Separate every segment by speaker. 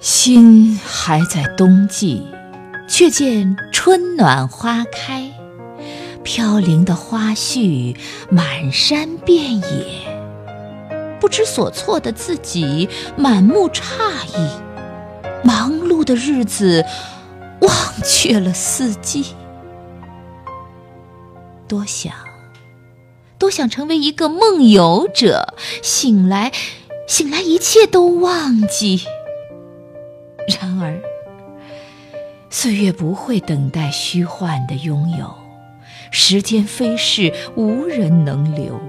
Speaker 1: 心还在冬季，却见春暖花开，飘零的花絮满山遍野。不知所措的自己满目诧异，忙碌的日子忘却了四季。多想，多想成为一个梦游者，醒来，醒来，一切都忘记。然而，岁月不会等待虚幻的拥有，时间飞逝，无人能留。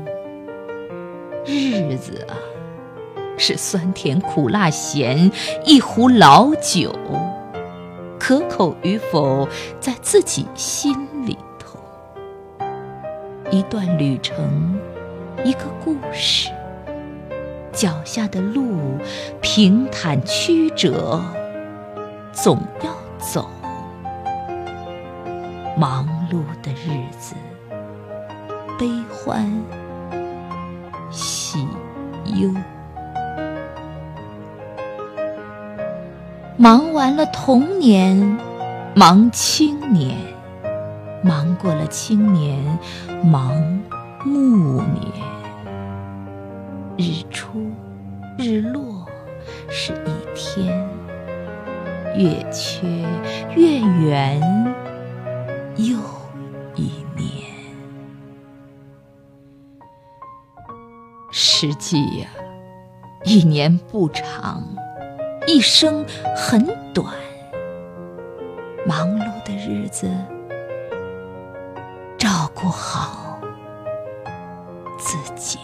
Speaker 1: 日子啊，是酸甜苦辣咸一壶老酒，可口与否在自己心里头。一段旅程，一个故事，脚下的路平坦曲折。总要走，忙碌的日子，悲欢喜忧，忙完了童年，忙青年，忙过了青年，忙暮年。日出日落是一天。月缺月圆又一年，实际呀，一年不长，一生很短。忙碌的日子，照顾好自己。